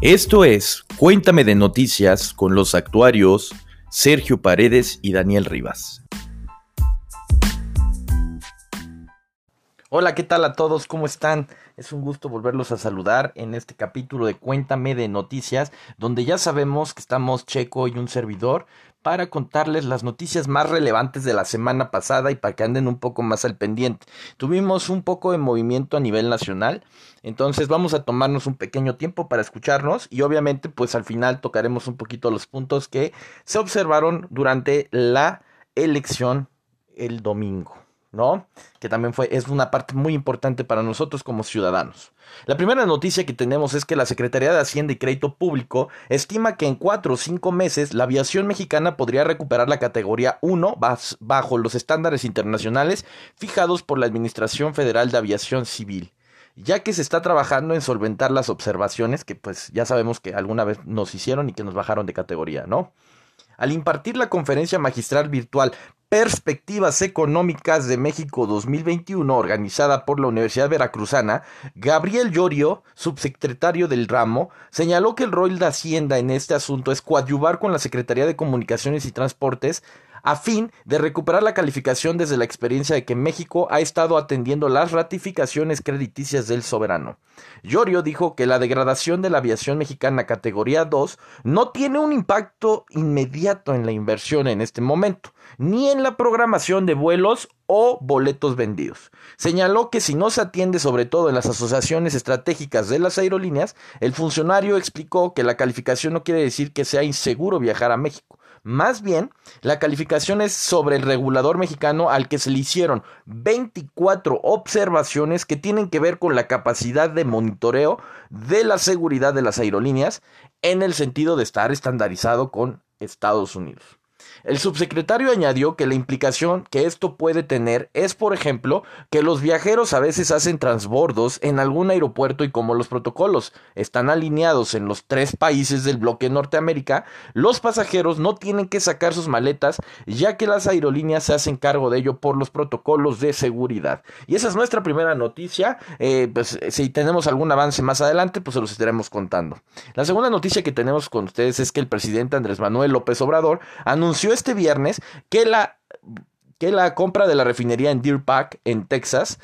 Esto es Cuéntame de Noticias con los actuarios Sergio Paredes y Daniel Rivas. Hola, ¿qué tal a todos? ¿Cómo están? Es un gusto volverlos a saludar en este capítulo de Cuéntame de Noticias, donde ya sabemos que estamos Checo y un servidor para contarles las noticias más relevantes de la semana pasada y para que anden un poco más al pendiente. Tuvimos un poco de movimiento a nivel nacional, entonces vamos a tomarnos un pequeño tiempo para escucharnos y obviamente pues al final tocaremos un poquito los puntos que se observaron durante la elección el domingo. ¿No? Que también fue, es una parte muy importante para nosotros como ciudadanos. La primera noticia que tenemos es que la Secretaría de Hacienda y Crédito Público estima que en cuatro o cinco meses la aviación mexicana podría recuperar la categoría 1 bajo los estándares internacionales fijados por la Administración Federal de Aviación Civil ya que se está trabajando en solventar las observaciones que pues ya sabemos que alguna vez nos hicieron y que nos bajaron de categoría, ¿no? Al impartir la conferencia magistral virtual Perspectivas Económicas de México 2021, organizada por la Universidad Veracruzana, Gabriel Llorio, subsecretario del ramo, señaló que el rol de Hacienda en este asunto es coadyuvar con la Secretaría de Comunicaciones y Transportes a fin de recuperar la calificación desde la experiencia de que México ha estado atendiendo las ratificaciones crediticias del soberano. Llorio dijo que la degradación de la aviación mexicana categoría 2 no tiene un impacto inmediato en la inversión en este momento, ni en la programación de vuelos o boletos vendidos. Señaló que si no se atiende sobre todo en las asociaciones estratégicas de las aerolíneas, el funcionario explicó que la calificación no quiere decir que sea inseguro viajar a México más bien, la calificación es sobre el regulador mexicano al que se le hicieron 24 observaciones que tienen que ver con la capacidad de monitoreo de la seguridad de las aerolíneas en el sentido de estar estandarizado con Estados Unidos. El subsecretario añadió que la implicación que esto puede tener es, por ejemplo, que los viajeros a veces hacen transbordos en algún aeropuerto y como los protocolos están alineados en los tres países del bloque Norteamérica, los pasajeros no tienen que sacar sus maletas ya que las aerolíneas se hacen cargo de ello por los protocolos de seguridad. Y esa es nuestra primera noticia. Eh, pues, si tenemos algún avance más adelante, pues se los estaremos contando. La segunda noticia que tenemos con ustedes es que el presidente Andrés Manuel López Obrador anunció este viernes que la, que la compra de la refinería en Deer Park, en Texas,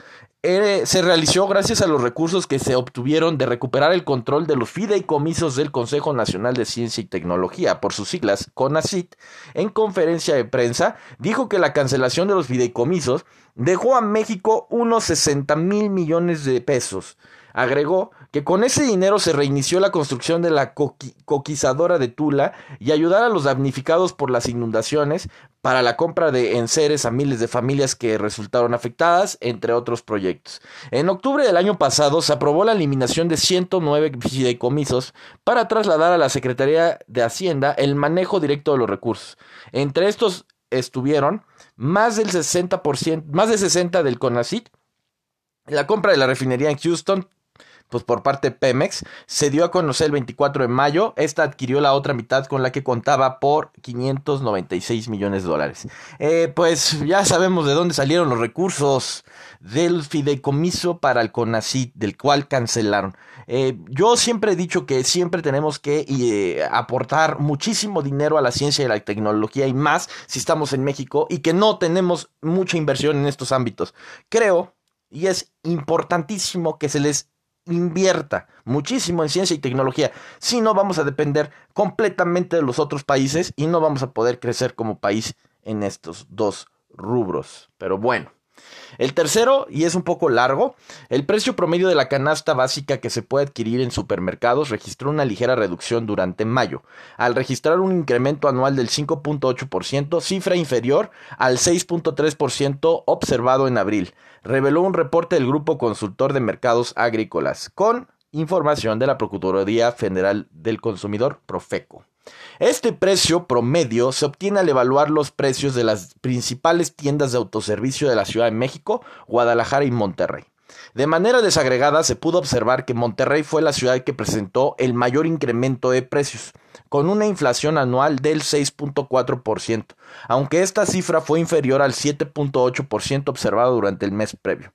eh, se realizó gracias a los recursos que se obtuvieron de recuperar el control de los fideicomisos del Consejo Nacional de Ciencia y Tecnología, por sus siglas CONACIT, en conferencia de prensa, dijo que la cancelación de los fideicomisos dejó a México unos 60 mil millones de pesos. Agregó que con ese dinero se reinició la construcción de la coquizadora de Tula y ayudar a los damnificados por las inundaciones para la compra de enseres a miles de familias que resultaron afectadas, entre otros proyectos. En octubre del año pasado se aprobó la eliminación de 109 fideicomisos para trasladar a la Secretaría de Hacienda el manejo directo de los recursos. Entre estos estuvieron más del 60%, más de 60 del CONACIT, la compra de la refinería en Houston, pues por parte de Pemex, se dio a conocer el 24 de mayo. Esta adquirió la otra mitad con la que contaba por 596 millones de dólares. Eh, pues ya sabemos de dónde salieron los recursos del fideicomiso para el CONACYT, del cual cancelaron. Eh, yo siempre he dicho que siempre tenemos que eh, aportar muchísimo dinero a la ciencia y la tecnología y más si estamos en México y que no tenemos mucha inversión en estos ámbitos. Creo, y es importantísimo que se les invierta muchísimo en ciencia y tecnología. Si no, vamos a depender completamente de los otros países y no vamos a poder crecer como país en estos dos rubros. Pero bueno. El tercero, y es un poco largo, el precio promedio de la canasta básica que se puede adquirir en supermercados registró una ligera reducción durante mayo, al registrar un incremento anual del 5.8%, cifra inferior al 6.3% observado en abril, reveló un reporte del Grupo Consultor de Mercados Agrícolas, con información de la Procuraduría Federal del Consumidor, Profeco. Este precio promedio se obtiene al evaluar los precios de las principales tiendas de autoservicio de la Ciudad de México, Guadalajara y Monterrey. De manera desagregada se pudo observar que Monterrey fue la ciudad que presentó el mayor incremento de precios, con una inflación anual del 6.4%, aunque esta cifra fue inferior al 7.8% observado durante el mes previo.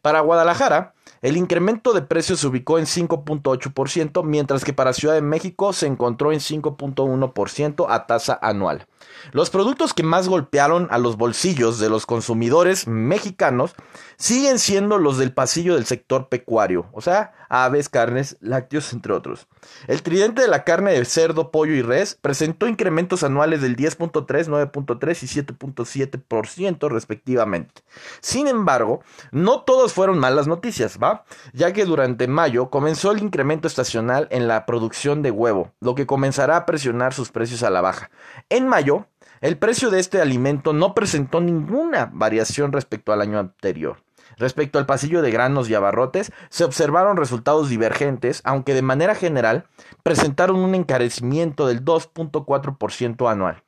Para Guadalajara, El incremento de precios se ubicó en 5.8%, mientras que para Ciudad de México se encontró en 5.1% a tasa anual. Los productos que más golpearon a los bolsillos de los consumidores mexicanos siguen siendo los del pasillo del sector pecuario, o sea, aves, carnes, lácteos, entre otros. El tridente de la carne de cerdo, pollo y res presentó incrementos anuales del 10.3, 9.3 y 7.7% respectivamente. Sin embargo, no todos fueron malas noticias, ¿va? Ya que durante mayo comenzó el incremento estacional en la producción de huevo, lo que comenzará a presionar sus precios a la baja. En mayo, el precio de este alimento no presentó ninguna variación respecto al año anterior. Respecto al pasillo de granos y abarrotes, se observaron resultados divergentes, aunque de manera general presentaron un encarecimiento del 2.4% anual.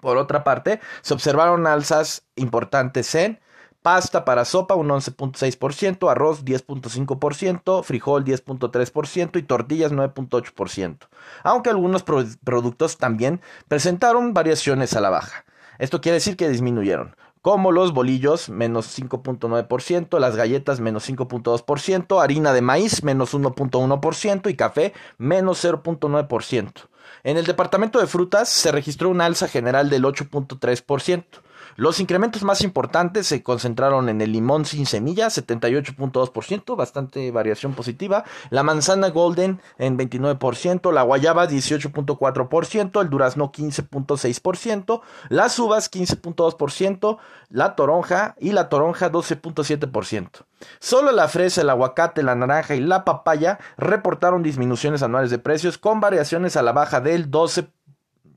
Por otra parte, se observaron alzas importantes en Pasta para sopa un 11.6%, arroz 10.5%, frijol 10.3% y tortillas 9.8%. Aunque algunos productos también presentaron variaciones a la baja. Esto quiere decir que disminuyeron como los bolillos menos 5.9%, las galletas menos 5.2%, harina de maíz menos 1.1% y café menos 0.9%. En el departamento de frutas se registró una alza general del 8.3%. Los incrementos más importantes se concentraron en el limón sin semilla, 78.2%, bastante variación positiva, la manzana golden en 29%, la guayaba 18.4%, el durazno 15.6%, las uvas 15.2%, la toronja y la toronja 12.7%. Solo la fresa, el aguacate, la naranja y la papaya reportaron disminuciones anuales de precios con variaciones a la baja del 12%.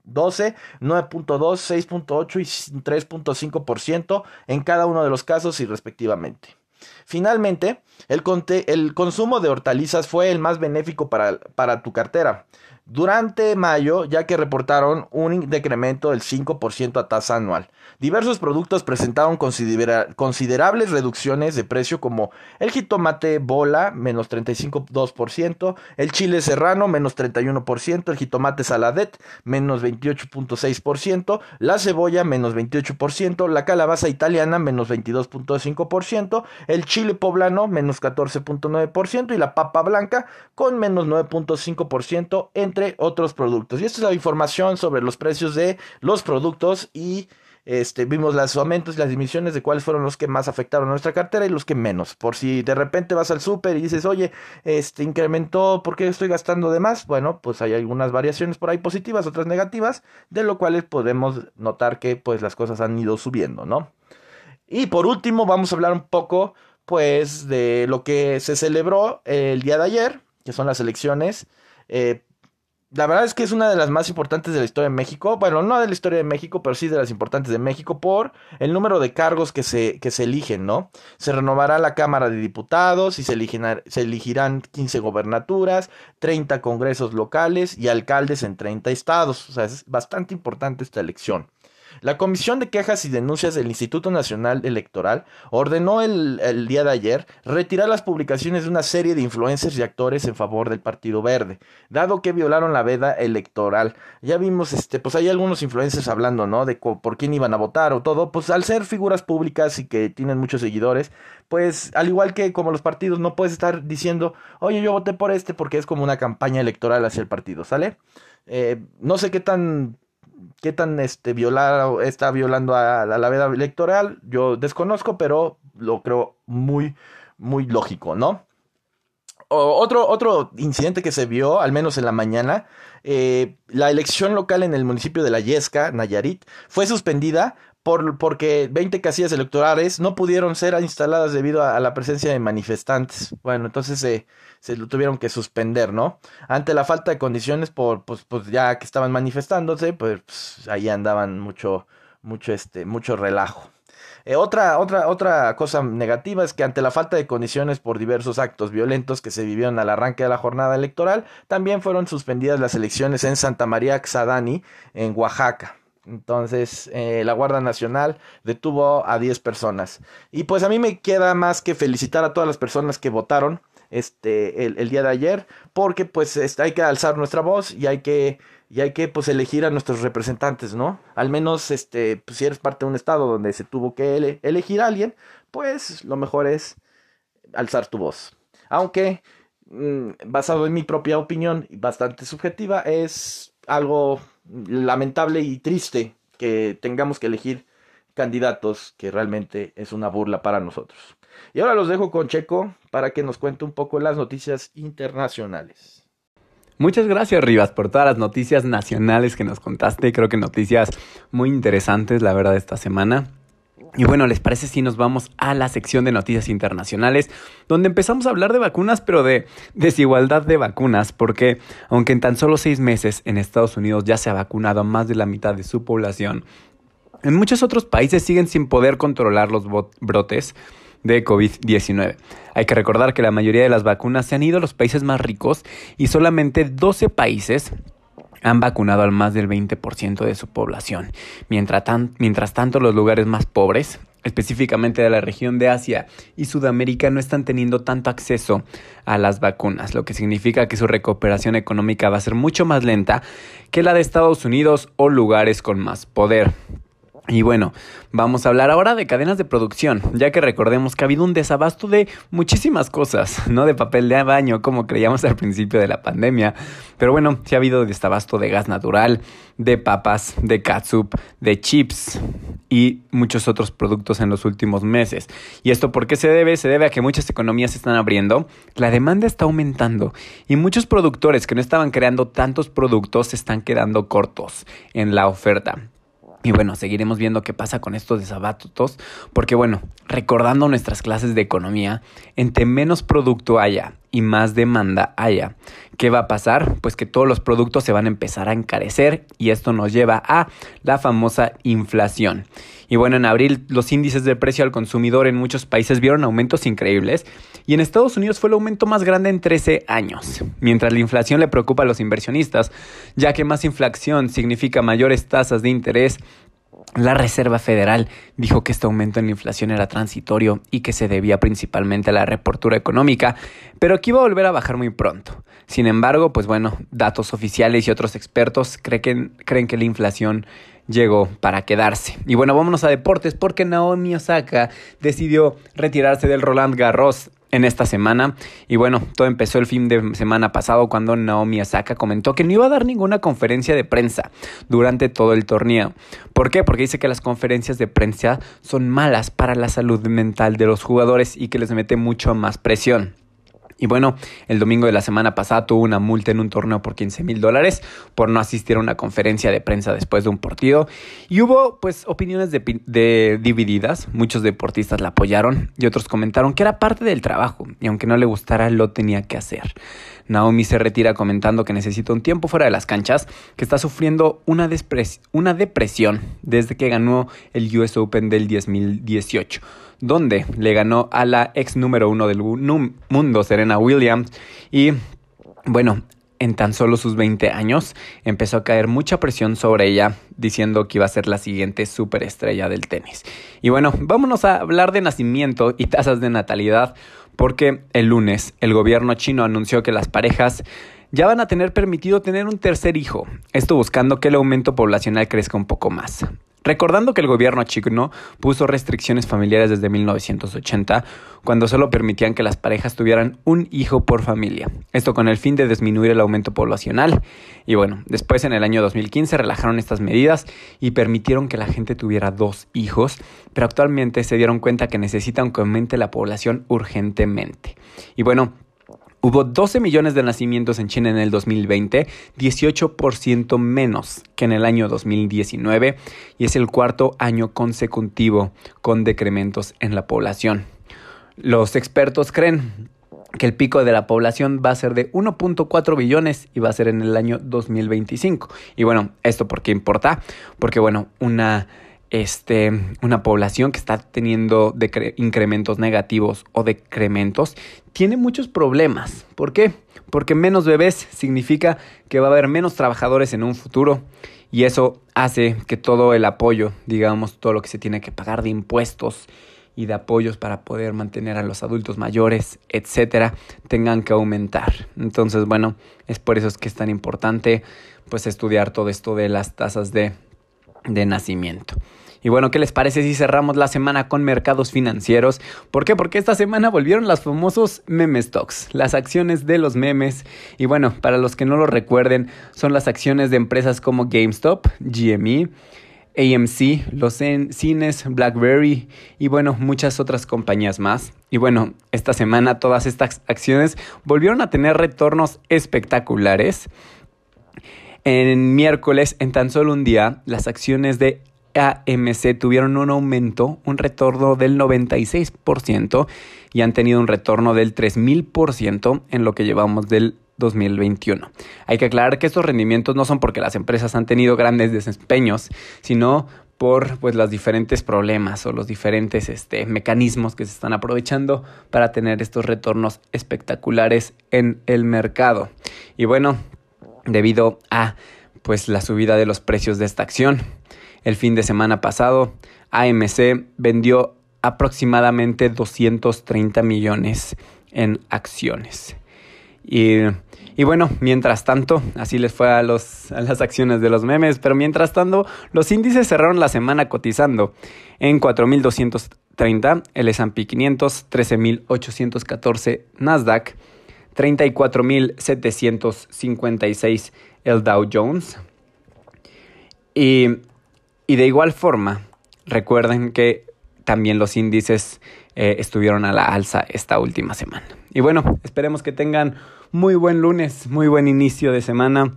12, 9.2, 6.8 y 3.5% en cada uno de los casos y respectivamente. Finalmente, el, el, consumo de hortalizas fue el más benéfico para, para tu cartera durante mayo, ya que reportaron un decremento del 5% a tasa anual. Diversos productos presentaron considerables reducciones de precio como el jitomate bola menos 35.2%, el chile serrano menos 31%, el jitomate saladet menos 28.6%, la cebolla menos 28%, la calabaza italiana menos 22.5%, el chile poblano menos 14.9% y la papa blanca con menos 9.5% entre otros productos. Y esta es la información sobre los precios de los productos y este, vimos los aumentos y las diminuciones de cuáles fueron los que más afectaron a nuestra cartera y los que menos. Por si de repente vas al súper y dices, oye, este incrementó, ¿por qué estoy gastando de más? Bueno, pues hay algunas variaciones por ahí positivas, otras negativas, de lo cual podemos notar que pues las cosas han ido subiendo, ¿no? Y por último, vamos a hablar un poco pues de lo que se celebró el día de ayer, que son las elecciones eh, la verdad es que es una de las más importantes de la historia de México. Bueno, no de la historia de México, pero sí de las importantes de México por el número de cargos que se, que se eligen, ¿no? Se renovará la Cámara de Diputados y se, se elegirán 15 gobernaturas, 30 congresos locales y alcaldes en 30 estados. O sea, es bastante importante esta elección. La Comisión de Quejas y Denuncias del Instituto Nacional Electoral ordenó el, día de ayer retirar las publicaciones de una serie de influencers y actores en favor del Partido Verde, dado que violaron la veda electoral. Ya vimos, este, pues hay algunos influencers hablando, ¿no? De por quién iban a votar o todo, pues al ser figuras públicas y que tienen muchos seguidores, pues al igual que como los partidos, no puedes estar diciendo, oye, yo voté por este porque es como una campaña electoral hacia el partido, ¿sale? Eh, no sé qué tan qué tan este, violar, está violando a, la veda electoral, yo desconozco, pero lo creo muy, muy lógico, ¿no? otro, otro incidente que se vio, al menos en la mañana, eh, la elección local en el municipio de La Yesca, Nayarit, fue suspendida por, porque 20 casillas electorales no pudieron ser instaladas debido a, la presencia de manifestantes. Bueno, entonces se, lo tuvieron que suspender, ¿no? Ante la falta de condiciones por, pues, pues ya que estaban manifestándose, pues, pues ahí andaban mucho, mucho, este, mucho relajo. Eh, otra, otra, otra cosa negativa es que ante la falta de condiciones por diversos actos violentos que se vivieron al arranque de la jornada electoral, también fueron suspendidas las elecciones en Santa María Xadani, en Oaxaca. Entonces, eh, la Guardia Nacional detuvo a 10 personas. Y pues a mí me queda más que felicitar a todas las personas que votaron este, el, día de ayer, porque pues este, hay que alzar nuestra voz y hay que, y hay que pues elegir a nuestros representantes, ¿no? Al menos, este, pues, si eres parte de un estado donde se tuvo que elegir a alguien, pues lo mejor es alzar tu voz. Aunque, mm, basado en mi propia opinión, bastante subjetiva, es algo lamentable y triste que tengamos que elegir candidatos que realmente es una burla para nosotros. Y ahora los dejo con Checo para que nos cuente un poco las noticias internacionales. Muchas gracias Rivas por todas las noticias nacionales que nos contaste, creo que noticias muy interesantes la verdad esta semana. Y bueno, ¿les parece si nos vamos a la sección de noticias internacionales, donde empezamos a hablar de vacunas, pero de desigualdad de vacunas? Porque aunque en tan solo seis meses en Estados Unidos ya se ha vacunado a más de la mitad de su población, en muchos otros países siguen sin poder controlar los brotes de COVID-19. Hay que recordar que la mayoría de las vacunas se han ido a los países más ricos y solamente 12 países han vacunado al más del 20% de su población. Mientras, mientras tanto, los lugares más pobres, específicamente de la región de Asia y Sudamérica, no están teniendo tanto acceso a las vacunas, lo que significa que su recuperación económica va a ser mucho más lenta que la de Estados Unidos o lugares con más poder. Y bueno, vamos a hablar ahora de cadenas de producción, ya que recordemos que ha habido un desabasto de muchísimas cosas, no de papel de baño como creíamos al principio de la pandemia, pero bueno, sí ha habido desabasto de gas natural, de papas, de catsup, de chips y muchos otros productos en los últimos meses. ¿Y esto por qué se debe? Se debe a que muchas economías se están abriendo, la demanda está aumentando y muchos productores que no estaban creando tantos productos se están quedando cortos en la oferta. Y bueno, seguiremos viendo qué pasa con estos desabatos, porque bueno, recordando nuestras clases de economía, entre menos producto haya y más demanda haya, ¿qué va a pasar? Pues que todos los productos se van a empezar a encarecer y esto nos lleva a la famosa inflación. Y bueno, en abril los índices de precio al consumidor en muchos países vieron aumentos increíbles y en Estados Unidos fue el aumento más grande en 13 años, mientras la inflación le preocupa a los inversionistas, ya que más inflación significa mayores tasas de interés la Reserva Federal dijo que este aumento en la inflación era transitorio y que se debía principalmente a la reportura económica, pero que iba a volver a bajar muy pronto. Sin embargo, pues bueno, datos oficiales y otros expertos creen, creen que la inflación llegó para quedarse. Y bueno, vámonos a deportes porque Naomi Osaka decidió retirarse del Roland Garros en esta semana. Y bueno, todo empezó el fin de semana pasado cuando Naomi Osaka comentó que no iba a dar ninguna conferencia de prensa durante todo el torneo. ¿Por qué? Porque dice que las conferencias de prensa son malas para la salud mental de los jugadores y que les mete mucho más presión. Y bueno, el domingo de la semana pasada tuvo una multa en un torneo por 15 mil dólares por no asistir a una conferencia de prensa después de un partido. Y hubo pues opiniones de, divididas. Muchos deportistas la apoyaron y otros comentaron que era parte del trabajo y aunque no le gustara lo tenía que hacer. Naomi se retira comentando que necesita un tiempo fuera de las canchas, que está sufriendo una, depresión desde que ganó el US Open del 2018 donde le ganó a la ex número uno del mundo, Serena Williams. Y bueno, en tan solo sus 20 años empezó a caer mucha presión sobre ella, diciendo que iba a ser la siguiente superestrella del tenis. Y bueno, vámonos a hablar de nacimiento y tasas de natalidad, porque el lunes el gobierno chino anunció que las parejas ya van a tener permitido tener un tercer hijo, esto buscando que el aumento poblacional crezca un poco más. Recordando que el gobierno chino puso restricciones familiares desde 1980, cuando solo permitían que las parejas tuvieran un hijo por familia. Esto con el fin de disminuir el aumento poblacional. Y bueno, después en el año 2015 relajaron estas medidas y permitieron que la gente tuviera dos hijos, pero actualmente se dieron cuenta que necesitan que aumente la población urgentemente. Y bueno, Hubo 12 millones de nacimientos en China en el 2020, 18% menos que en el año 2019 y es el cuarto año consecutivo con decrementos en la población. Los expertos creen que el pico de la población va a ser de 1.4 billones y va a ser en el año 2025. Y bueno, ¿esto por qué importa? Porque bueno, una este, una población que está teniendo incrementos negativos o decrementos, tiene muchos problemas. ¿Por qué? Porque menos bebés significa que va a haber menos trabajadores en un futuro y eso hace que todo el apoyo, digamos, todo lo que se tiene que pagar de impuestos y de apoyos para poder mantener a los adultos mayores, etcétera, tengan que aumentar. Entonces, bueno, es por eso es que es tan importante pues estudiar todo esto de las tasas de de nacimiento. Y bueno, ¿qué les parece si cerramos la semana con mercados financieros? ¿Por qué? Porque esta semana volvieron las famosos meme stocks, las acciones de los memes. Y bueno, para los que no lo recuerden, son las acciones de empresas como GameStop, GME, AMC, los cines, BlackBerry y bueno, muchas otras compañías más. Y bueno, esta semana todas estas acciones volvieron a tener retornos espectaculares. En miércoles, en tan solo un día, las acciones de AMC tuvieron un aumento, un retorno del 96% y han tenido un retorno del 3000% en lo que llevamos del 2021. Hay que aclarar que estos rendimientos no son porque las empresas han tenido grandes desempeños, sino por pues los diferentes problemas o los diferentes este, mecanismos que se están aprovechando para tener estos retornos espectaculares en el mercado. Y bueno, debido a pues la subida de los precios de esta acción, el fin de semana pasado, AMC vendió aproximadamente 230 millones en acciones. Y, y, bueno, mientras tanto, así les fue a, los, a las acciones de los memes, pero mientras tanto, los índices cerraron la semana cotizando en 4.230 el S&P 500, 13.814 Nasdaq, 34.756 el Dow Jones. Y y de igual forma, recuerden que también los índices eh, estuvieron a la alza esta última semana. Y bueno, esperemos que tengan muy buen lunes, muy buen inicio de semana,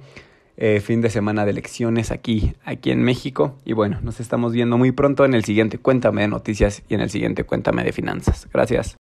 eh, fin de semana de elecciones aquí, aquí en México. Y bueno, nos estamos viendo muy pronto en el siguiente Cuéntame de Noticias y en el siguiente Cuéntame de Finanzas. Gracias.